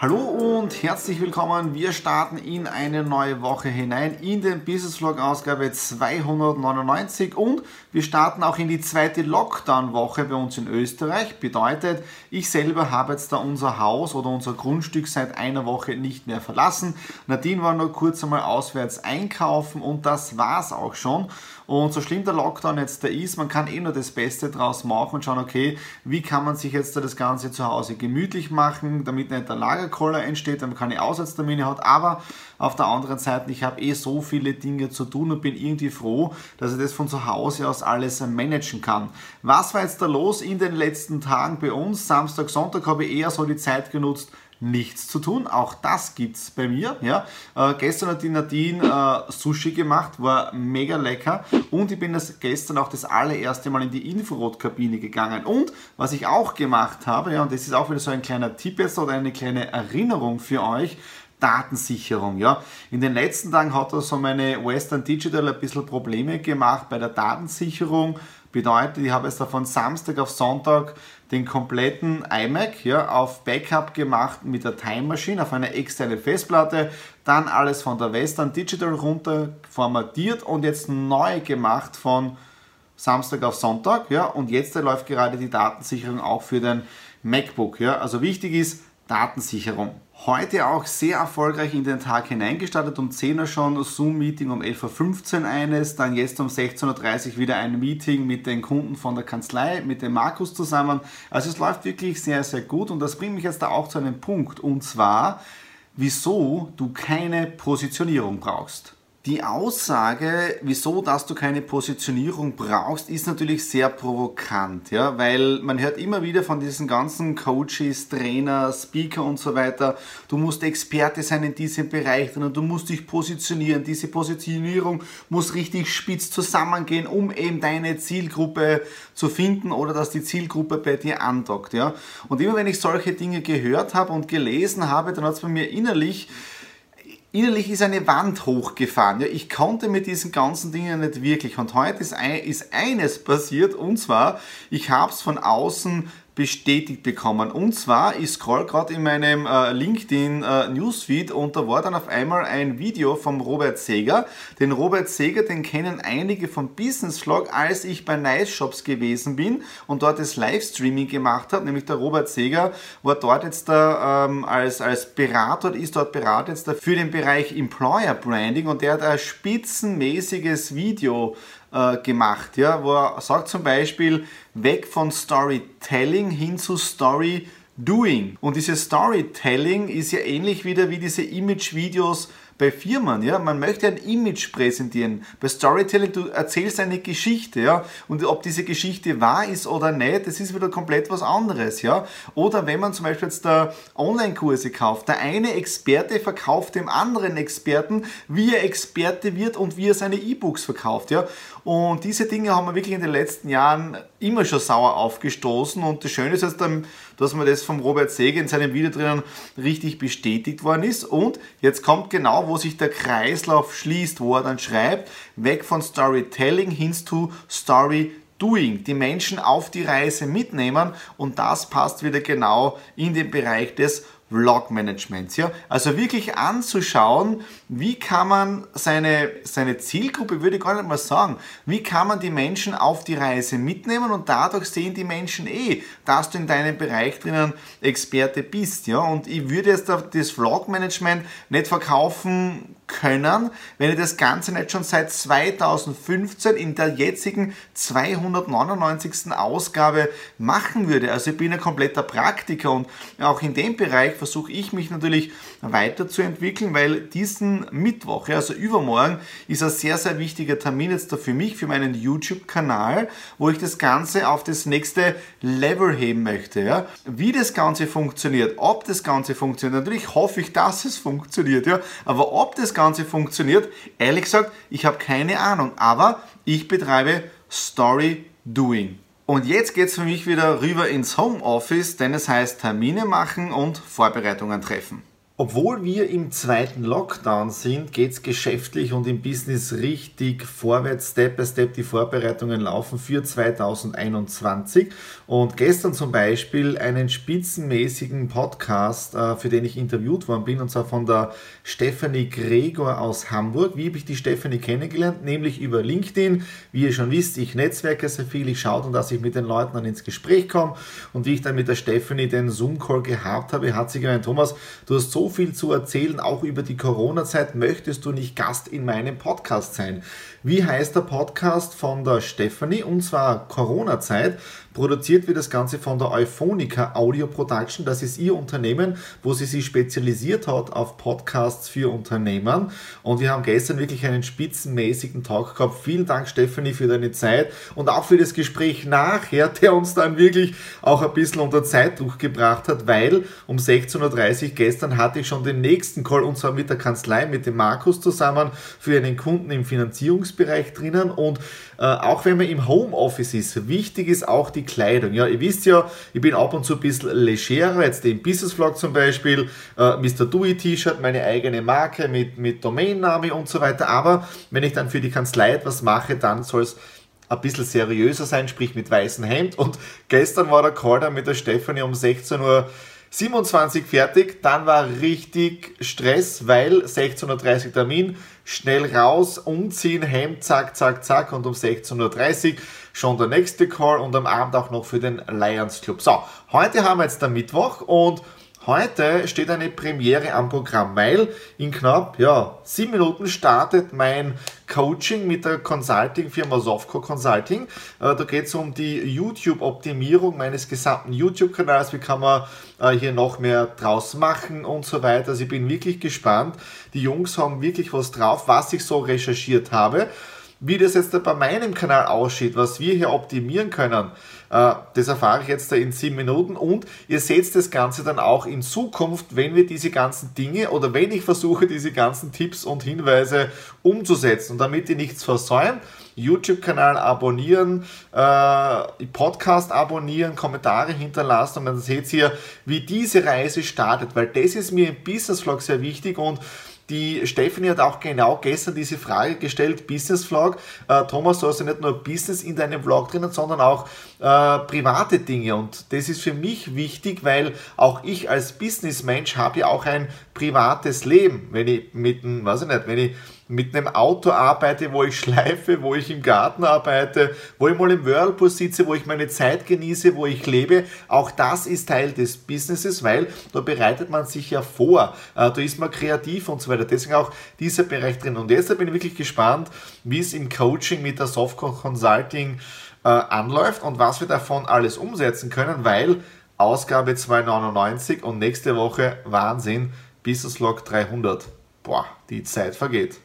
Hallo und herzlich willkommen. Wir starten in eine neue Woche hinein in den Business Vlog Ausgabe 299 und wir starten auch in die zweite Lockdown-Woche bei uns in Österreich. Bedeutet, ich selber habe jetzt da unser Haus oder unser Grundstück seit einer Woche nicht mehr verlassen. Nadine war nur kurz einmal auswärts einkaufen und das war's auch schon. Und so schlimm der Lockdown jetzt da ist, man kann eh nur das Beste draus machen und schauen, okay, wie kann man sich jetzt da das Ganze zu Hause gemütlich machen, damit nicht der Lagerkoller entsteht, damit man keine Aussatztermine hat. Aber auf der anderen Seite, ich habe eh so viele Dinge zu tun und bin irgendwie froh, dass ich das von zu Hause aus alles managen kann. Was war jetzt da los in den letzten Tagen bei uns? Samstag, Sonntag habe ich eher so die Zeit genutzt, nichts zu tun. Auch das gibt es bei mir. Ja. Äh, gestern hat die Nadine äh, Sushi gemacht, war mega lecker. Und ich bin das gestern auch das allererste Mal in die Infrarotkabine gegangen. Und was ich auch gemacht habe, ja, und das ist auch wieder so ein kleiner Tipp jetzt oder eine kleine Erinnerung für euch, Datensicherung. Ja. In den letzten Tagen hat da so meine Western Digital ein bisschen Probleme gemacht bei der Datensicherung. Bedeutet, ich habe jetzt da von Samstag auf Sonntag den kompletten iMac ja, auf Backup gemacht mit der Time Machine auf eine externe Festplatte, dann alles von der Western Digital runter formatiert und jetzt neu gemacht von Samstag auf Sonntag. Ja, und jetzt läuft gerade die Datensicherung auch für den MacBook. Ja. Also wichtig ist Datensicherung. Heute auch sehr erfolgreich in den Tag hineingestartet. Um 10 Uhr schon Zoom-Meeting, um 11.15 Uhr eines, dann jetzt um 16.30 Uhr wieder ein Meeting mit den Kunden von der Kanzlei, mit dem Markus zusammen. Also es läuft wirklich sehr, sehr gut und das bringt mich jetzt da auch zu einem Punkt und zwar, wieso du keine Positionierung brauchst. Die Aussage, wieso dass du keine Positionierung brauchst, ist natürlich sehr provokant, ja, weil man hört immer wieder von diesen ganzen Coaches, Trainer, Speaker und so weiter, du musst Experte sein in diesem Bereich und du musst dich positionieren. Diese Positionierung muss richtig spitz zusammengehen, um eben deine Zielgruppe zu finden oder dass die Zielgruppe bei dir andockt, ja. Und immer wenn ich solche Dinge gehört habe und gelesen habe, dann hat es bei mir innerlich innerlich ist eine Wand hochgefahren. Ja, ich konnte mit diesen ganzen Dingen nicht wirklich. Und heute ist, ein, ist eines passiert, und zwar, ich habe es von außen bestätigt bekommen. Und zwar, ich scroll gerade in meinem äh, LinkedIn äh, Newsfeed und da war dann auf einmal ein Video vom Robert Seger. Den Robert Seger, den kennen einige vom Business Vlog, als ich bei Nice Shops gewesen bin und dort das Livestreaming gemacht habe. Nämlich der Robert Seger war dort jetzt da ähm, als, als Berater, ist dort Berater jetzt da für den Bereich Employer Branding und der hat ein spitzenmäßiges Video äh, gemacht, ja, wo er sagt zum Beispiel, weg von Storytelling hin zu Story Doing. Und dieses Storytelling ist ja ähnlich wieder wie diese Image-Videos bei Firmen, ja, man möchte ein Image präsentieren. Bei Storytelling, du erzählst eine Geschichte, ja, und ob diese Geschichte wahr ist oder nicht, das ist wieder komplett was anderes, ja. Oder wenn man zum Beispiel jetzt da Online-Kurse kauft, der eine Experte verkauft dem anderen Experten, wie er Experte wird und wie er seine E-Books verkauft, ja. Und diese Dinge haben wir wirklich in den letzten Jahren immer schon sauer aufgestoßen und das Schöne ist jetzt, dass man das vom Robert Seger in seinem Video drinnen richtig bestätigt worden ist. Und jetzt kommt genau wo sich der Kreislauf schließt, wo er dann schreibt, weg von Storytelling hin zu Story Doing, die Menschen auf die Reise mitnehmen und das passt wieder genau in den Bereich des Vlog-Managements. Ja? Also wirklich anzuschauen, wie kann man seine, seine Zielgruppe, würde ich gar nicht mal sagen, wie kann man die Menschen auf die Reise mitnehmen und dadurch sehen die Menschen eh, dass du in deinem Bereich drinnen Experte bist. Ja? Und ich würde jetzt das Vlog-Management nicht verkaufen können, wenn ich das Ganze nicht schon seit 2015 in der jetzigen 299. Ausgabe machen würde. Also ich bin ein kompletter Praktiker und auch in dem Bereich versuche ich mich natürlich weiterzuentwickeln, weil diesen Mittwoch, also übermorgen, ist ein sehr, sehr wichtiger Termin jetzt da für mich, für meinen YouTube-Kanal, wo ich das Ganze auf das nächste Level heben möchte. Ja. Wie das Ganze funktioniert, ob das Ganze funktioniert, natürlich hoffe ich, dass es funktioniert, ja. aber ob das Ganze funktioniert, ehrlich gesagt, ich habe keine Ahnung, aber ich betreibe Story Doing. Und jetzt geht es für mich wieder rüber ins Homeoffice, denn es heißt Termine machen und Vorbereitungen treffen. Obwohl wir im zweiten Lockdown sind, geht es geschäftlich und im Business richtig vorwärts, Step by Step. Die Vorbereitungen laufen für 2021. Und gestern zum Beispiel einen spitzenmäßigen Podcast, äh, für den ich interviewt worden bin, und zwar von der Stephanie Gregor aus Hamburg. Wie habe ich die Stephanie kennengelernt? Nämlich über LinkedIn. Wie ihr schon wisst, ich netzwerke sehr viel, ich schaue, dass ich mit den Leuten dann ins Gespräch komme. Und wie ich dann mit der Stephanie den Zoom-Call gehabt habe, hat sie gemeint, Thomas, du hast so viel zu erzählen, auch über die Corona-Zeit. Möchtest du nicht Gast in meinem Podcast sein? Wie heißt der Podcast von der Stephanie? Und zwar Corona-Zeit. Produziert wird das Ganze von der Euphonica Audio Production. Das ist ihr Unternehmen, wo sie sich spezialisiert hat auf Podcasts für Unternehmen. Und wir haben gestern wirklich einen spitzenmäßigen Talk gehabt. Vielen Dank, Stephanie, für deine Zeit und auch für das Gespräch nachher, der uns dann wirklich auch ein bisschen unter Zeitdruck gebracht hat, weil um 16.30 Uhr gestern hatte ich schon den nächsten Call und zwar mit der Kanzlei, mit dem Markus zusammen für einen Kunden im Finanzierungsbereich drinnen. Und äh, auch wenn man im Homeoffice ist, wichtig ist auch die Kleidung. Ja, ihr wisst ja, ich bin ab und zu ein bisschen legerer, jetzt im Business Vlog zum Beispiel, äh, Mr. Dewey T-Shirt, meine eigene Marke mit, mit Domainname und so weiter. Aber wenn ich dann für die Kanzlei etwas mache, dann soll es ein bisschen seriöser sein, sprich mit weißem Hemd. Und gestern war der Call dann mit der Stefanie um 16 Uhr 27 fertig, dann war richtig Stress, weil 16.30 Uhr Termin, schnell raus, umziehen, Hemd, zack, zack, zack und um 16.30 Uhr schon der nächste Call und am Abend auch noch für den Lions Club. So, heute haben wir jetzt den Mittwoch und Heute steht eine Premiere am Programm, weil in knapp ja, sieben Minuten startet mein Coaching mit der Consulting-Firma Softcore Consulting. Äh, da geht es um die YouTube-Optimierung meines gesamten YouTube-Kanals. Wie kann man äh, hier noch mehr draus machen und so weiter. Also ich bin wirklich gespannt. Die Jungs haben wirklich was drauf, was ich so recherchiert habe. Wie das jetzt bei meinem Kanal aussieht, was wir hier optimieren können, äh, das erfahre ich jetzt in sieben Minuten. Und ihr seht das Ganze dann auch in Zukunft, wenn wir diese ganzen Dinge oder wenn ich versuche, diese ganzen Tipps und Hinweise umzusetzen. Und damit ihr nichts versäumt, YouTube-Kanal abonnieren, äh, Podcast abonnieren, Kommentare hinterlassen. Und dann seht ihr, wie diese Reise startet, weil das ist mir im Business Vlog sehr wichtig. Und die Stephanie hat auch genau gestern diese Frage gestellt, Business Vlog. Äh, Thomas, du hast ja nicht nur Business in deinem Vlog drinnen, sondern auch äh, private Dinge. Und das ist für mich wichtig, weil auch ich als Businessmensch habe ja auch ein privates Leben. Wenn ich mit weiß ich nicht, wenn ich mit einem Auto arbeite, wo ich schleife, wo ich im Garten arbeite, wo ich mal im Whirlpool sitze, wo ich meine Zeit genieße, wo ich lebe. Auch das ist Teil des Businesses, weil da bereitet man sich ja vor, äh, da ist man kreativ und so weiter. Deswegen auch dieser Bereich drin. Und deshalb bin ich wirklich gespannt, wie es im Coaching mit der Softcore Consulting äh, anläuft und was wir davon alles umsetzen können, weil Ausgabe 299 und nächste Woche Wahnsinn, Business Log 300. Boah, die Zeit vergeht.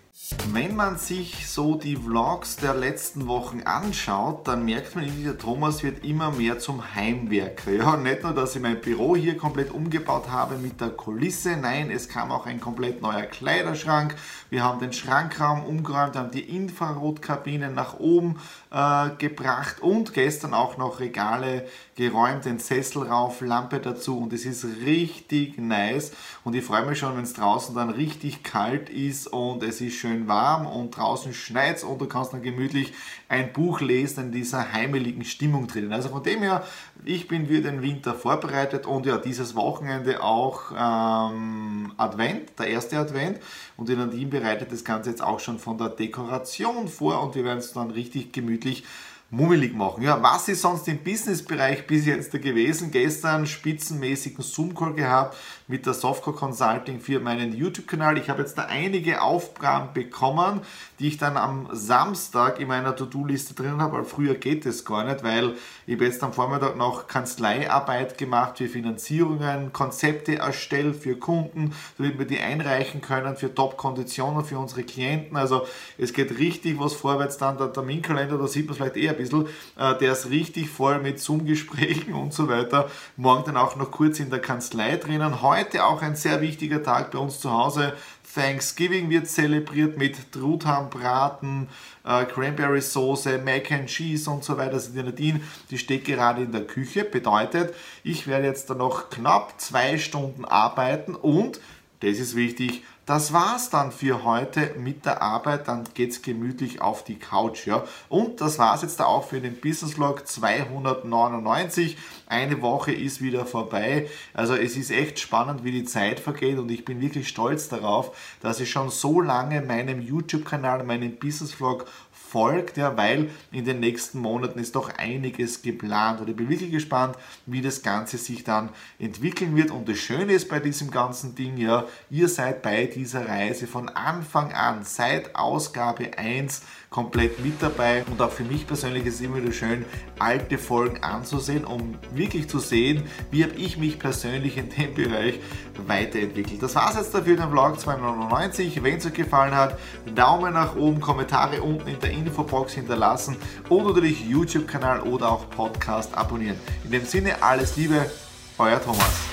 Wenn man sich so die Vlogs der letzten Wochen anschaut, dann merkt man, der Thomas wird immer mehr zum Heimwerker. Ja, nicht nur, dass ich mein Büro hier komplett umgebaut habe mit der Kulisse, nein, es kam auch ein komplett neuer Kleiderschrank. Wir haben den Schrankraum umgeräumt, haben die Infrarotkabinen nach oben äh, gebracht und gestern auch noch Regale geräumt, den Sessel rauf, Lampe dazu und es ist richtig nice und ich freue mich schon, wenn es draußen dann richtig kalt ist und es ist schön warm und draußen schneit und du kannst dann gemütlich ein Buch lesen in dieser heimeligen Stimmung drinnen. Also von dem her, ich bin für den Winter vorbereitet und ja, dieses Wochenende auch ähm, Advent, der erste Advent und die Nadine bereitet das Ganze jetzt auch schon von der Dekoration vor und wir werden es dann richtig gemütlich mummelig machen. Ja, was ist sonst im Businessbereich bis jetzt gewesen? Gestern spitzenmäßigen Zoom-Call gehabt mit der Softcore Consulting für meinen YouTube-Kanal. Ich habe jetzt da einige Aufgaben bekommen, die ich dann am Samstag in meiner To-Do-Liste drin habe, weil früher geht es gar nicht, weil ich jetzt am Vormittag noch Kanzleiarbeit gemacht für Finanzierungen, Konzepte erstellt für Kunden, damit wir die einreichen können für Top-Konditionen für unsere Klienten. Also es geht richtig was vorwärts dann. Der Terminkalender, da sieht man vielleicht eher bisschen, äh, der ist richtig voll mit Zoom-Gesprächen und so weiter. Morgen dann auch noch kurz in der Kanzlei drinnen. Heute auch ein sehr wichtiger Tag bei uns zu Hause. Thanksgiving wird zelebriert mit Truthahnbraten, äh, Cranberry Soße, Mac and Cheese und so weiter. Also die Nadine, die steht gerade in der Küche. Bedeutet, ich werde jetzt dann noch knapp zwei Stunden arbeiten und, das ist wichtig, das war's dann für heute mit der Arbeit. Dann geht's gemütlich auf die Couch. Ja. Und das war's jetzt auch für den Business Vlog 299. Eine Woche ist wieder vorbei. Also es ist echt spannend, wie die Zeit vergeht und ich bin wirklich stolz darauf, dass ich schon so lange meinem YouTube-Kanal, meinem Business Vlog folgt, ja, weil in den nächsten Monaten ist doch einiges geplant und ich bin wirklich gespannt, wie das Ganze sich dann entwickeln wird. Und das Schöne ist bei diesem ganzen Ding, ja, ihr seid bei dieser Reise von Anfang an, seit Ausgabe 1 komplett mit dabei und auch für mich persönlich ist es immer wieder schön, alte Folgen anzusehen, um wirklich zu sehen, wie habe ich mich persönlich in dem Bereich weiterentwickelt. Das war es jetzt dafür, den Vlog 299. Wenn es euch gefallen hat, Daumen nach oben, Kommentare unten in der Infobox hinterlassen und natürlich YouTube-Kanal oder auch Podcast abonnieren. In dem Sinne, alles Liebe, euer Thomas.